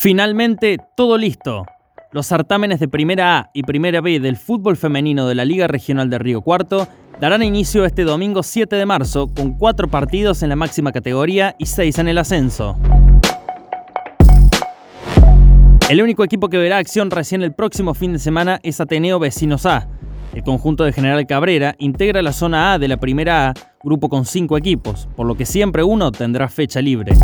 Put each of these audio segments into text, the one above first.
Finalmente, todo listo. Los certámenes de Primera A y Primera B del fútbol femenino de la Liga Regional de Río Cuarto darán inicio este domingo 7 de marzo con cuatro partidos en la máxima categoría y seis en el ascenso. El único equipo que verá acción recién el próximo fin de semana es Ateneo Vecinos A. El conjunto de General Cabrera integra la zona A de la Primera A, grupo con cinco equipos, por lo que siempre uno tendrá fecha libre.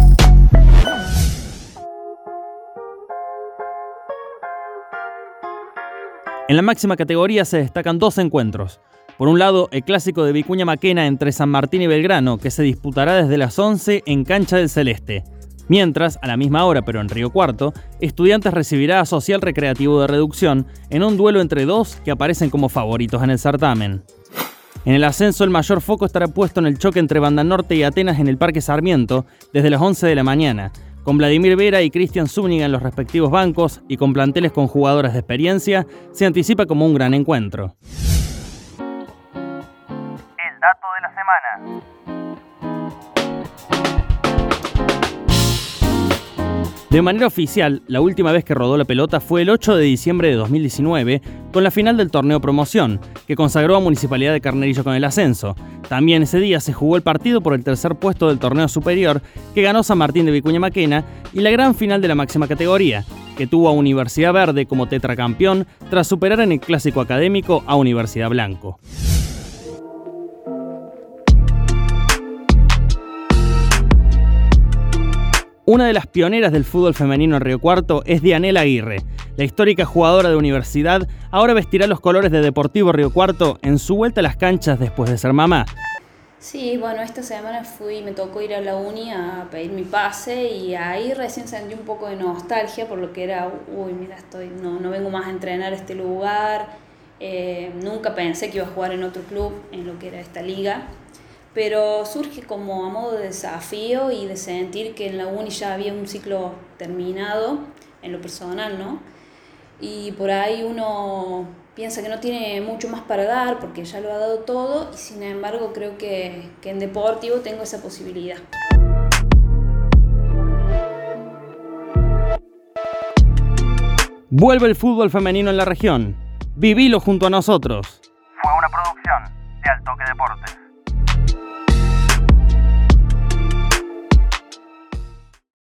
En la máxima categoría se destacan dos encuentros. Por un lado, el clásico de Vicuña Maquena entre San Martín y Belgrano, que se disputará desde las 11 en Cancha del Celeste. Mientras, a la misma hora pero en Río Cuarto, Estudiantes recibirá a Social Recreativo de Reducción en un duelo entre dos que aparecen como favoritos en el certamen. En el ascenso el mayor foco estará puesto en el choque entre Banda Norte y Atenas en el Parque Sarmiento desde las 11 de la mañana, con Vladimir Vera y Cristian Zúñiga en los respectivos bancos y con planteles con jugadoras de experiencia, se anticipa como un gran encuentro. El dato de la semana. De manera oficial, la última vez que rodó la pelota fue el 8 de diciembre de 2019, con la final del torneo promoción, que consagró a Municipalidad de Carnerillo con el ascenso. También ese día se jugó el partido por el tercer puesto del torneo superior, que ganó San Martín de Vicuña Maquena, y la gran final de la máxima categoría, que tuvo a Universidad Verde como tetracampeón tras superar en el clásico académico a Universidad Blanco. Una de las pioneras del fútbol femenino en Río Cuarto es Dianela Aguirre. La histórica jugadora de universidad ahora vestirá los colores de Deportivo Río Cuarto en su vuelta a las canchas después de ser mamá. Sí, bueno, esta semana fui, me tocó ir a la uni a pedir mi pase y ahí recién sentí un poco de nostalgia por lo que era, uy, mira, estoy, no, no vengo más a entrenar este lugar, eh, nunca pensé que iba a jugar en otro club, en lo que era esta liga pero surge como a modo de desafío y de sentir que en la uni ya había un ciclo terminado, en lo personal, ¿no? Y por ahí uno piensa que no tiene mucho más para dar porque ya lo ha dado todo y sin embargo creo que, que en deportivo tengo esa posibilidad. Vuelve el fútbol femenino en la región. Vivilo junto a nosotros. Fue una producción de Altoque Deportes.